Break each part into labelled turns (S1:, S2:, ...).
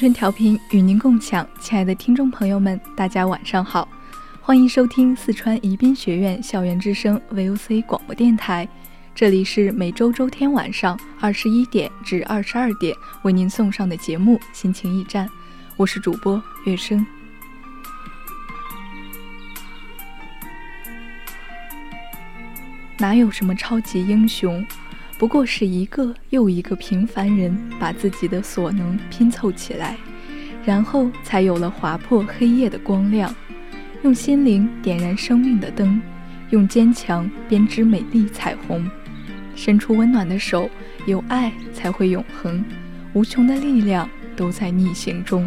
S1: 春调频与您共享，亲爱的听众朋友们，大家晚上好，欢迎收听四川宜宾学院校园之声 VOC 广播电台，这里是每周周天晚上二十一点至二十二点为您送上的节目《心情驿站》，我是主播月生。哪有什么超级英雄？不过是一个又一个平凡人把自己的所能拼凑起来，然后才有了划破黑夜的光亮，用心灵点燃生命的灯，用坚强编织美丽彩虹，伸出温暖的手，有爱才会永恒，无穷的力量都在逆行中。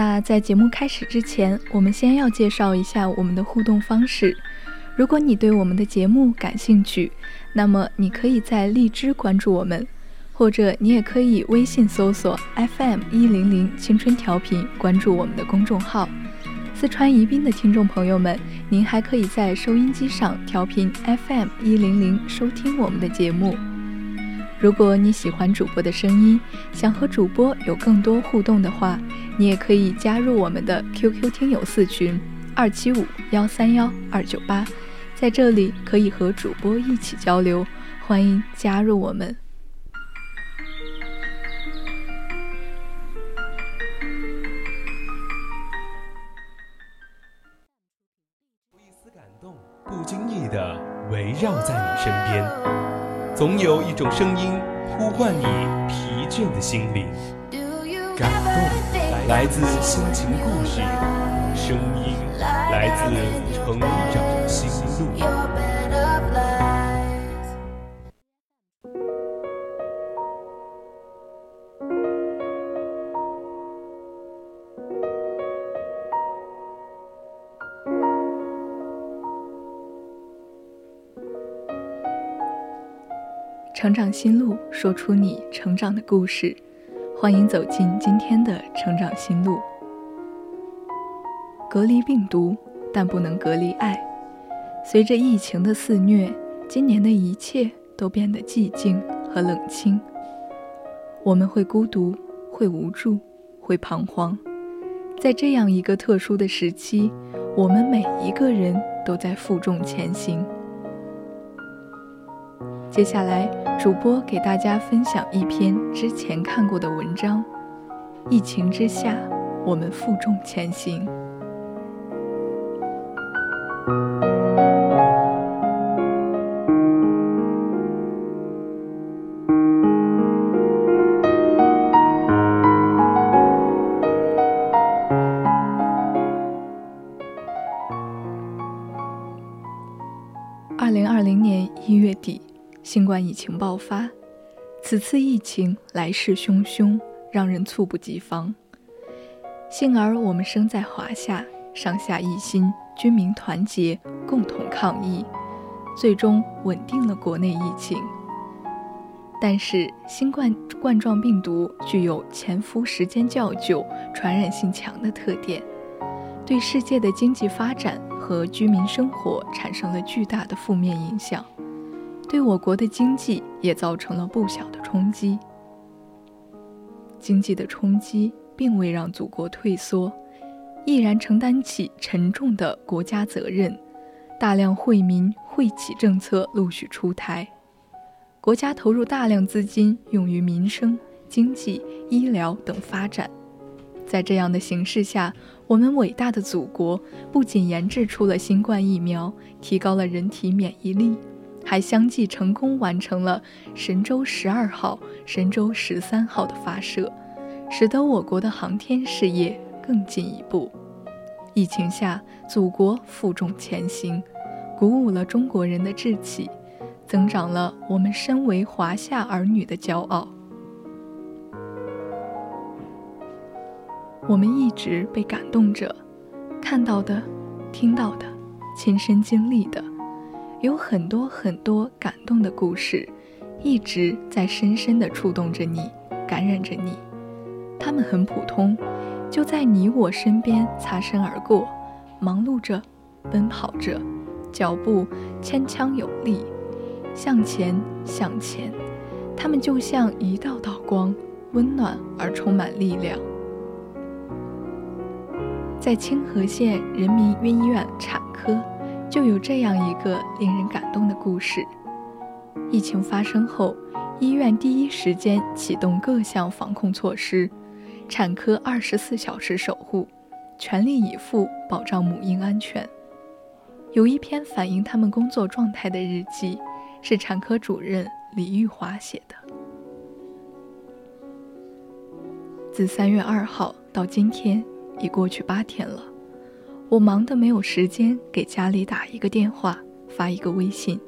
S1: 那在节目开始之前，我们先要介绍一下我们的互动方式。如果你对我们的节目感兴趣，那么你可以在荔枝关注我们，或者你也可以微信搜索 FM 一零零青春调频，关注我们的公众号。四川宜宾的听众朋友们，您还可以在收音机上调频 FM 一零零收听我们的节目。如果你喜欢主播的声音，想和主播有更多互动的话，你也可以加入我们的 QQ 听友四群二七五幺三幺二九八，在这里可以和主播一起交流，欢迎加入我们。
S2: 一种声音呼唤你疲倦的心灵，感动来自心情故事，声音来自成长心路。
S1: 成长心路，说出你成长的故事。欢迎走进今天的成长心路。隔离病毒，但不能隔离爱。随着疫情的肆虐，今年的一切都变得寂静和冷清。我们会孤独，会无助，会彷徨。在这样一个特殊的时期，我们每一个人都在负重前行。接下来，主播给大家分享一篇之前看过的文章。疫情之下，我们负重前行。疫情爆发，此次疫情来势汹汹，让人猝不及防。幸而我们生在华夏，上下一心，军民团结，共同抗疫，最终稳定了国内疫情。但是，新冠冠状病毒具有潜伏时间较久、传染性强的特点，对世界的经济发展和居民生活产生了巨大的负面影响。对我国的经济也造成了不小的冲击。经济的冲击并未让祖国退缩，毅然承担起沉重的国家责任，大量惠民惠企政策陆续出台，国家投入大量资金用于民生、经济、医疗等发展。在这样的形势下，我们伟大的祖国不仅研制出了新冠疫苗，提高了人体免疫力，还相继成功完成了神舟十二号、神舟十三号的发射，使得我国的航天事业更进一步。疫情下，祖国负重前行，鼓舞了中国人的志气，增长了我们身为华夏儿女的骄傲。我们一直被感动着，看到的、听到的、亲身经历的，有很多很多感动的故事，一直在深深地触动着你，感染着你。他们很普通，就在你我身边擦身而过，忙碌着，奔跑着，脚步铿锵有力，向前，向前。他们就像一道道光，温暖而充满力量。在清河县人民医院产科，就有这样一个令人感动的故事。疫情发生后，医院第一时间启动各项防控措施，产科二十四小时守护，全力以赴保障母婴安全。有一篇反映他们工作状态的日记，是产科主任李玉华写的。自三月二号到今天。已过去八天了，我忙得没有时间给家里打一个电话、发一个微信。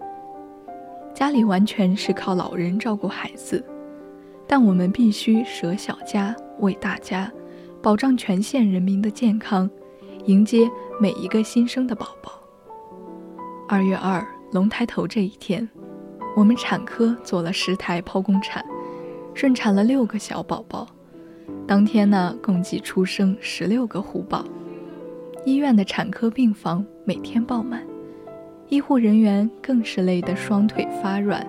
S1: 家里完全是靠老人照顾孩子，但我们必须舍小家为大家，保障全县人民的健康，迎接每一个新生的宝宝。二月二龙抬头这一天，我们产科做了十台剖宫产，顺产了六个小宝宝。当天呢，共计出生十六个虎宝，医院的产科病房每天爆满，医护人员更是累得双腿发软。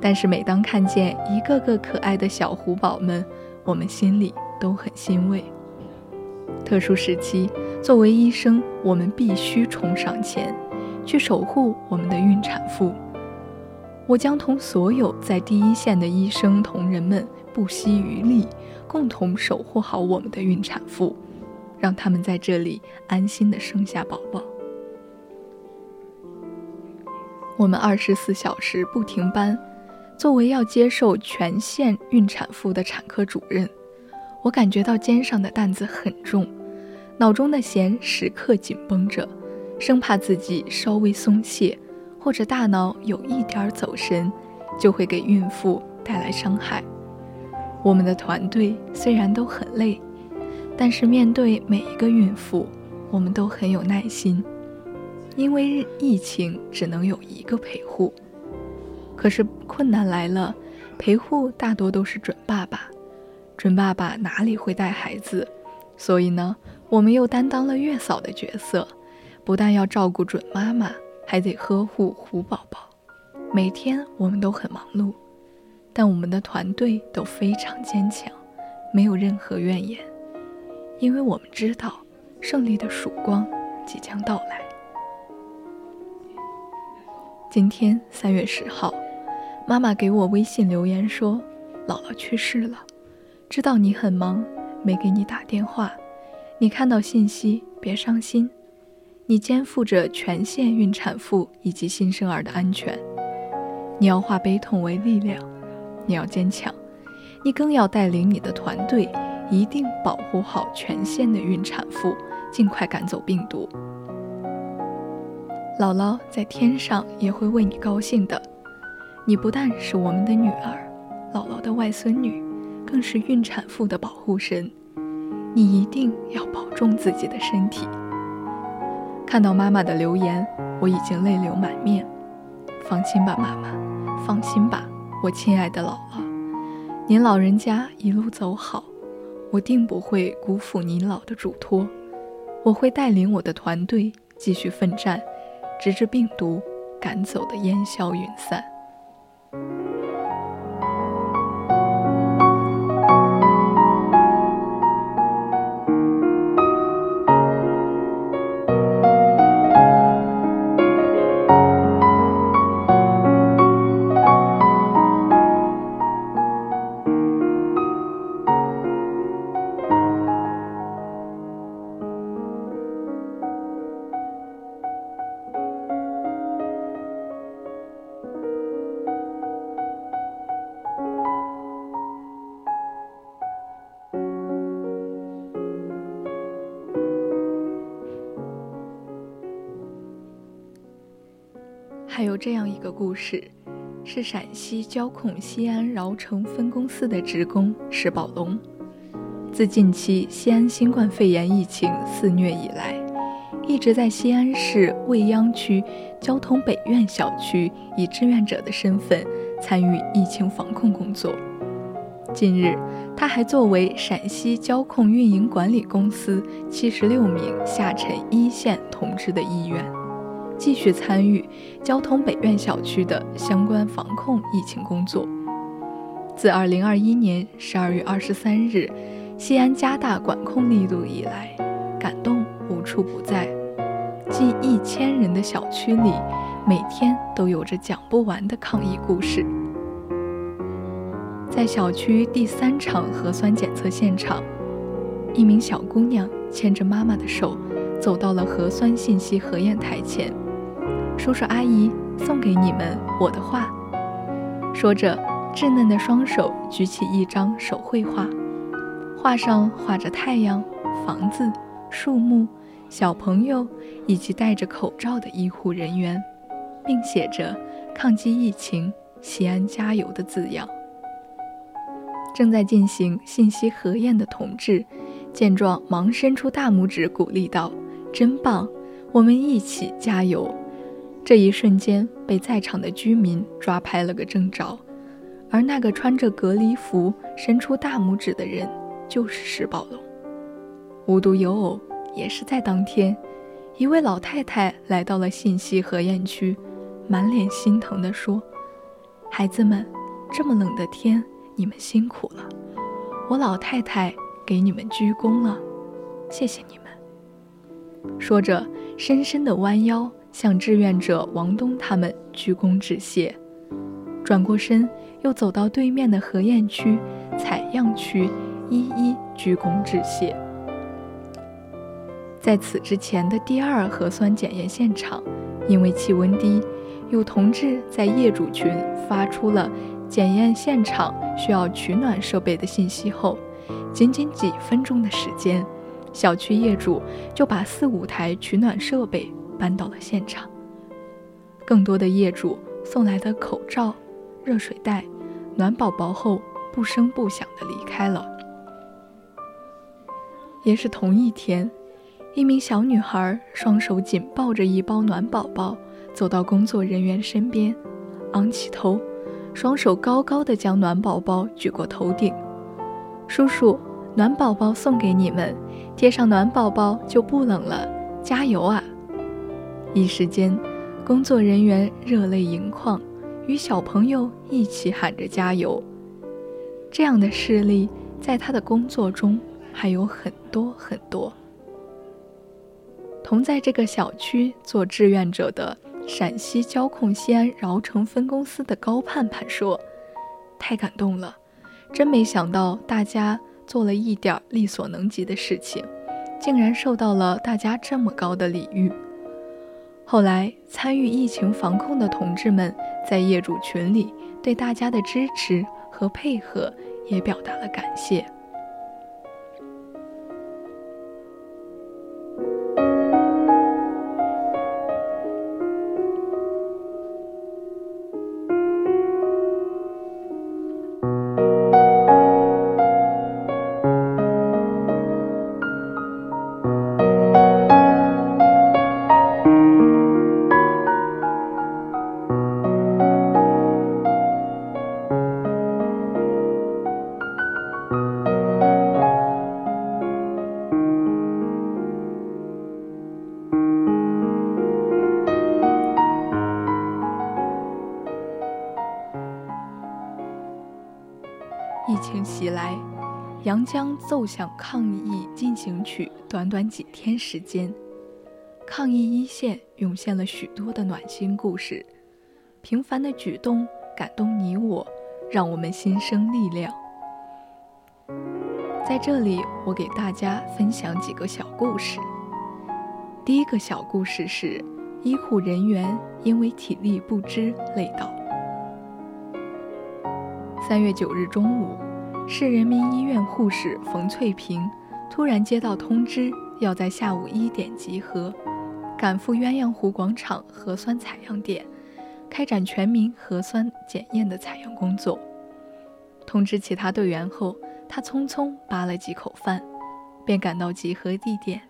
S1: 但是每当看见一个个可爱的小虎宝们，我们心里都很欣慰。特殊时期，作为医生，我们必须冲上前，去守护我们的孕产妇。我将同所有在第一线的医生同仁们不惜余力。共同守护好我们的孕产妇，让他们在这里安心的生下宝宝。我们二十四小时不停班，作为要接受全县孕产妇的产科主任，我感觉到肩上的担子很重，脑中的弦时刻紧绷着，生怕自己稍微松懈，或者大脑有一点走神，就会给孕妇带来伤害。我们的团队虽然都很累，但是面对每一个孕妇，我们都很有耐心。因为疫情只能有一个陪护，可是困难来了，陪护大多都是准爸爸，准爸爸哪里会带孩子？所以呢，我们又担当了月嫂的角色，不但要照顾准妈妈，还得呵护虎宝宝。每天我们都很忙碌。但我们的团队都非常坚强，没有任何怨言，因为我们知道胜利的曙光即将到来。今天三月十号，妈妈给我微信留言说：“姥姥去世了，知道你很忙，没给你打电话。你看到信息别伤心，你肩负着全县孕产妇以及新生儿的安全，你要化悲痛为力量。”你要坚强，你更要带领你的团队，一定保护好全县的孕产妇，尽快赶走病毒。姥姥在天上也会为你高兴的。你不但是我们的女儿，姥姥的外孙女，更是孕产妇的保护神。你一定要保重自己的身体。看到妈妈的留言，我已经泪流满面。放心吧，妈妈，放心吧。我亲爱的姥姥，您老人家一路走好，我定不会辜负您老的嘱托。我会带领我的团队继续奋战，直至病毒赶走的烟消云散。这样一个故事，是陕西交控西安饶城分公司的职工石宝龙。自近期西安新冠肺炎疫情肆虐以来，一直在西安市未央区交通北苑小区以志愿者的身份参与疫情防控工作。近日，他还作为陕西交控运营管理公司七十六名下沉一线同志的一员，继续参与交通北苑小区的相关防控疫情工作。自二零二一年十二月二十三日，西安加大管控力度以来，感动无处不在。近一千人的小区里，每天都有着讲不完的抗疫故事。在小区第三场核酸检测现场，一名小姑娘牵着妈妈的手，走到了核酸信息核验台前。叔叔阿姨送给你们我的画，说着，稚嫩的双手举起一张手绘画，画上画着太阳、房子、树木、小朋友以及戴着口罩的医护人员，并写着“抗击疫情，西安加油”的字样。正在进行信息核验的同志，见状忙伸出大拇指鼓励道：“真棒，我们一起加油！”这一瞬间被在场的居民抓拍了个正着，而那个穿着隔离服伸出大拇指的人就是石宝龙。无独有偶，也是在当天，一位老太太来到了信息核验区，满脸心疼地说：“孩子们，这么冷的天。”你们辛苦了，我老太太给你们鞠躬了，谢谢你们。说着，深深地弯腰向志愿者王东他们鞠躬致谢，转过身又走到对面的核验区、采样区，一一鞠躬致谢。在此之前的第二核酸检验现场，因为气温低，有同志在业主群发出了。检验现场需要取暖设备的信息后，仅仅几分钟的时间，小区业主就把四五台取暖设备搬到了现场。更多的业主送来的口罩、热水袋、暖宝宝后，不声不响地离开了。也是同一天，一名小女孩双手紧抱着一包暖宝宝，走到工作人员身边，昂起头。双手高高的将暖宝宝举过头顶，叔叔，暖宝宝送给你们，贴上暖宝宝就不冷了，加油啊！一时间，工作人员热泪盈眶，与小朋友一起喊着加油。这样的事例，在他的工作中还有很多很多。同在这个小区做志愿者的。陕西交控西安饶城分公司的高盼盼说：“太感动了，真没想到大家做了一点力所能及的事情，竟然受到了大家这么高的礼遇。后来参与疫情防控的同志们在业主群里对大家的支持和配合也表达了感谢。”疫情袭来阳江奏响抗疫进行曲，短短几天时间，抗疫一线涌现了许多的暖心故事。平凡的举动感动你我，让我们心生力量。在这里，我给大家分享几个小故事。第一个小故事是医护人员因为体力不支累倒。三月九日中午。市人民医院护士冯翠萍突然接到通知，要在下午一点集合，赶赴鸳鸯湖广场核酸采样点，开展全民核酸检验的采样工作。通知其他队员后，他匆匆扒了几口饭，便赶到集合地点。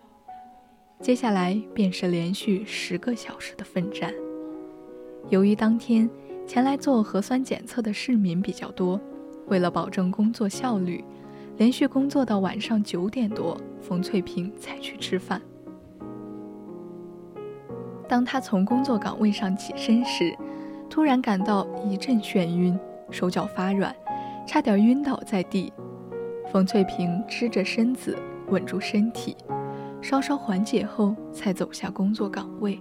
S1: 接下来便是连续十个小时的奋战。由于当天前来做核酸检测的市民比较多，为了保证工作效率，连续工作到晚上九点多，冯翠萍才去吃饭。当他从工作岗位上起身时，突然感到一阵眩晕，手脚发软。差点晕倒在地，冯翠萍支着身子稳住身体，稍稍缓解后才走下工作岗位。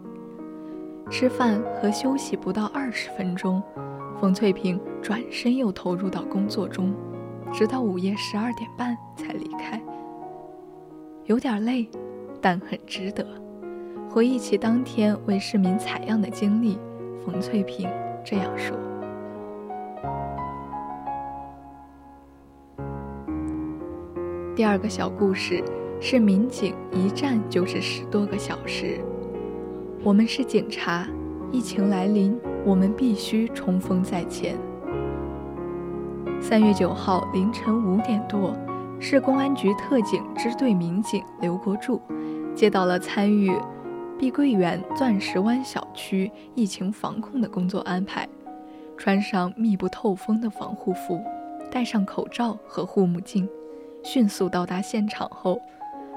S1: 吃饭和休息不到二十分钟，冯翠萍转身又投入到工作中，直到午夜十二点半才离开。有点累，但很值得。回忆起当天为市民采样的经历，冯翠萍这样说。第二个小故事是民警一站就是十多个小时。我们是警察，疫情来临，我们必须冲锋在前。三月九号凌晨五点多，市公安局特警支队民警刘国柱接到了参与碧桂园钻石湾小区疫情防控的工作安排，穿上密不透风的防护服，戴上口罩和护目镜。迅速到达现场后，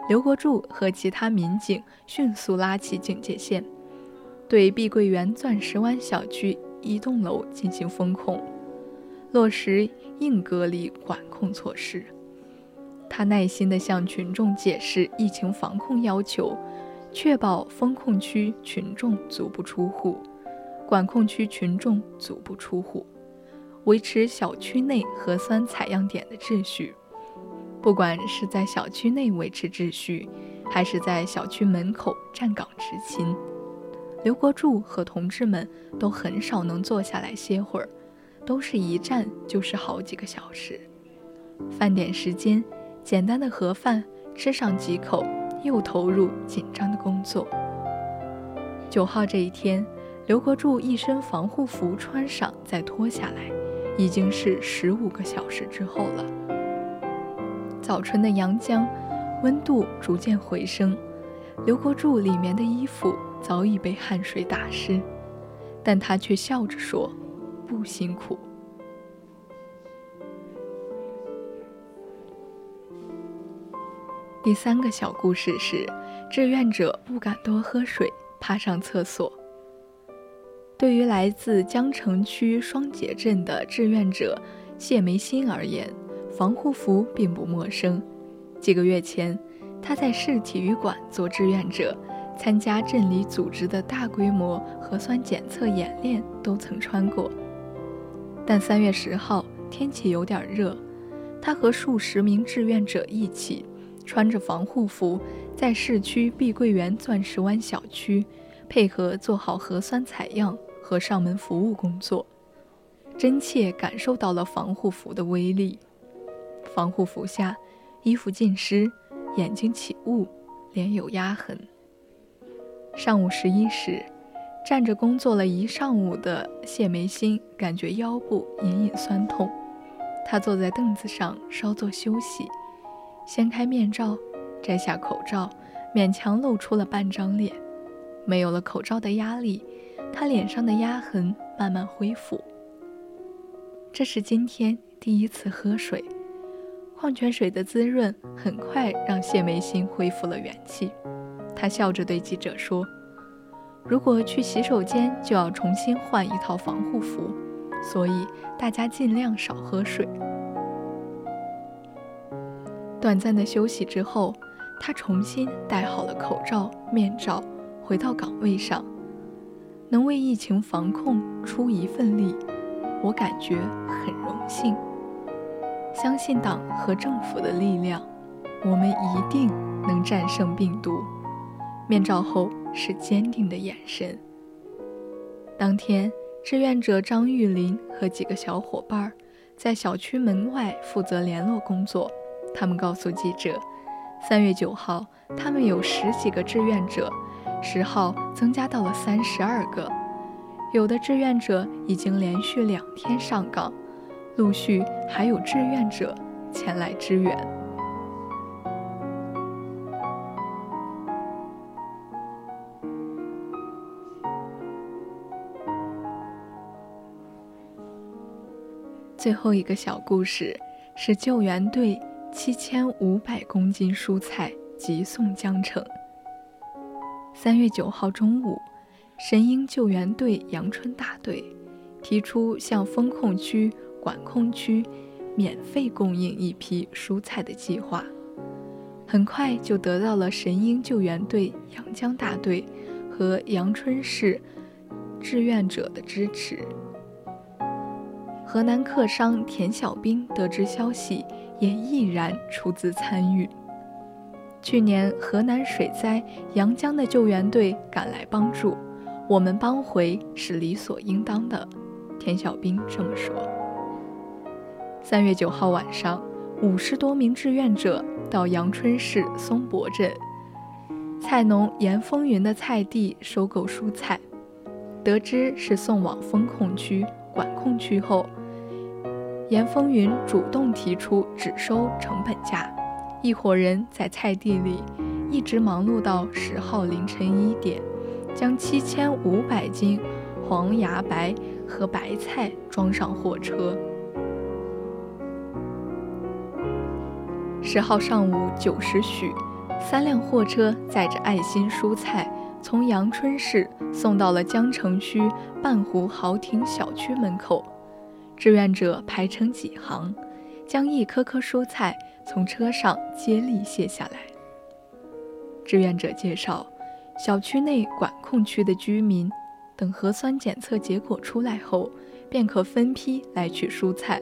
S1: 刘国柱和其他民警迅速拉起警戒线，对碧桂园钻石湾小区一栋楼进行封控，落实硬隔离管控措施。他耐心地向群众解释疫情防控要求，确保封控区群众足不出户，管控区群众足不出户，维持小区内核酸采样点的秩序。不管是在小区内维持秩序，还是在小区门口站岗执勤，刘国柱和同志们都很少能坐下来歇会儿，都是一站就是好几个小时。饭点时间，简单的盒饭吃上几口，又投入紧张的工作。九号这一天，刘国柱一身防护服穿上再脱下来，已经是十五个小时之后了。早春的阳江，温度逐渐回升。刘国柱里面的衣服早已被汗水打湿，但他却笑着说：“不辛苦。”第三个小故事是：志愿者不敢多喝水，怕上厕所。对于来自江城区双节镇的志愿者谢梅心而言，防护服并不陌生。几个月前，他在市体育馆做志愿者，参加镇里组织的大规模核酸检测演练，都曾穿过。但三月十号天气有点热，他和数十名志愿者一起，穿着防护服，在市区碧桂园钻石湾小区，配合做好核酸采样和上门服务工作，真切感受到了防护服的威力。防护服下，衣服浸湿，眼睛起雾，脸有压痕。上午十一时，站着工作了一上午的谢梅心感觉腰部隐隐酸痛，她坐在凳子上稍作休息，掀开面罩，摘下口罩，勉强露出了半张脸。没有了口罩的压力，她脸上的压痕慢慢恢复。这是今天第一次喝水。矿泉水的滋润很快让谢梅心恢复了元气，她笑着对记者说：“如果去洗手间就要重新换一套防护服，所以大家尽量少喝水。”短暂的休息之后，他重新戴好了口罩、面罩，回到岗位上。能为疫情防控出一份力，我感觉很荣幸。相信党和政府的力量，我们一定能战胜病毒。面罩后是坚定的眼神。当天，志愿者张玉林和几个小伙伴在小区门外负责联络工作。他们告诉记者，三月九号，他们有十几个志愿者，十号增加到了三十二个。有的志愿者已经连续两天上岗，陆续还有志愿者前来支援。最后一个小故事是救援队七千五百公斤蔬菜急送江城。三月九号中午。神鹰救援队阳春大队提出向封控区、管控区免费供应一批蔬菜的计划，很快就得到了神鹰救援队阳江大队和阳春市志愿者的支持。河南客商田小兵得知消息，也毅然出资参与。去年河南水灾，阳江的救援队赶来帮助。我们帮回是理所应当的，田小兵这么说。三月九号晚上，五十多名志愿者到阳春市松柏镇菜农严风云的菜地收购蔬菜，得知是送往风控区、管控区后，严风云主动提出只收成本价，一伙人在菜地里一直忙碌到十号凌晨一点。将七千五百斤黄芽白和白菜装上货车。十号上午九时许，三辆货车载着爱心蔬菜从阳春市送到了江城区半湖豪庭小区门口。志愿者排成几行，将一颗颗蔬菜从车上接力卸下来。志愿者介绍。小区内管控区的居民，等核酸检测结果出来后，便可分批来取蔬菜；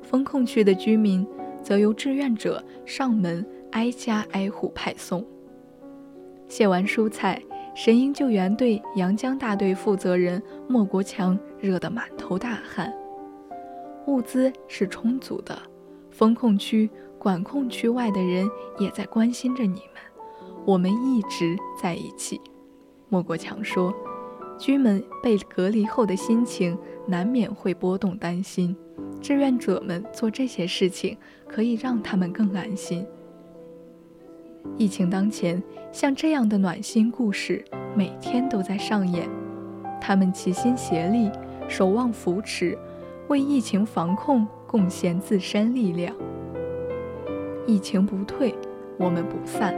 S1: 封控区的居民，则由志愿者上门挨家挨户派送。卸完蔬菜，神鹰救援队阳江大队负责人莫国强热得满头大汗。物资是充足的，封控区、管控区外的人也在关心着你们。我们一直在一起，莫国强说：“居民被隔离后的心情难免会波动担心，志愿者们做这些事情可以让他们更安心。”疫情当前，像这样的暖心故事每天都在上演。他们齐心协力，守望扶持，为疫情防控贡献自身力量。疫情不退，我们不散。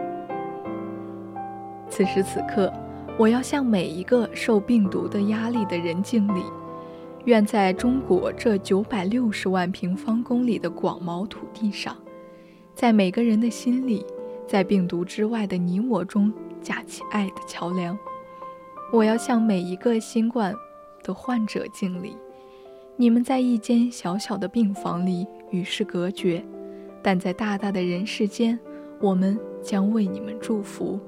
S1: 此时此刻，我要向每一个受病毒的压力的人敬礼。愿在中国这九百六十万平方公里的广袤土地上，在每个人的心里，在病毒之外的你我中架起爱的桥梁。我要向每一个新冠的患者敬礼。你们在一间小小的病房里与世隔绝，但在大大的人世间，我们将为你们祝福。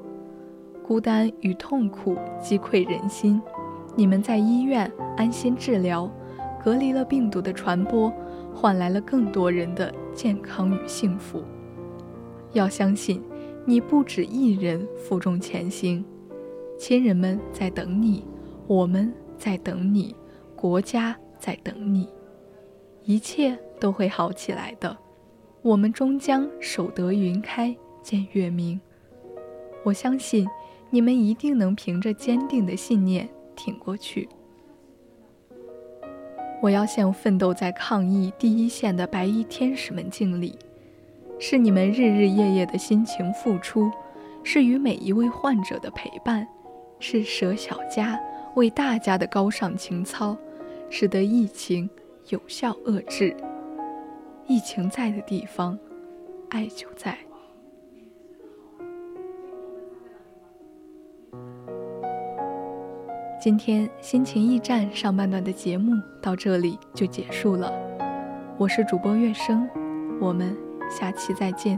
S1: 孤单与痛苦击溃人心，你们在医院安心治疗，隔离了病毒的传播，换来了更多人的健康与幸福。要相信，你不止一人负重前行，亲人们在等你，我们在等你，国家在等你，一切都会好起来的。我们终将守得云开见月明。我相信。你们一定能凭着坚定的信念挺过去。我要向奋斗在抗疫第一线的白衣天使们敬礼，是你们日日夜夜的辛勤付出，是与每一位患者的陪伴，是舍小家为大家的高尚情操，使得疫情有效遏制。疫情在的地方，爱就在。今天心情驿站上半段的节目到这里就结束了，我是主播月生，我们下期再见。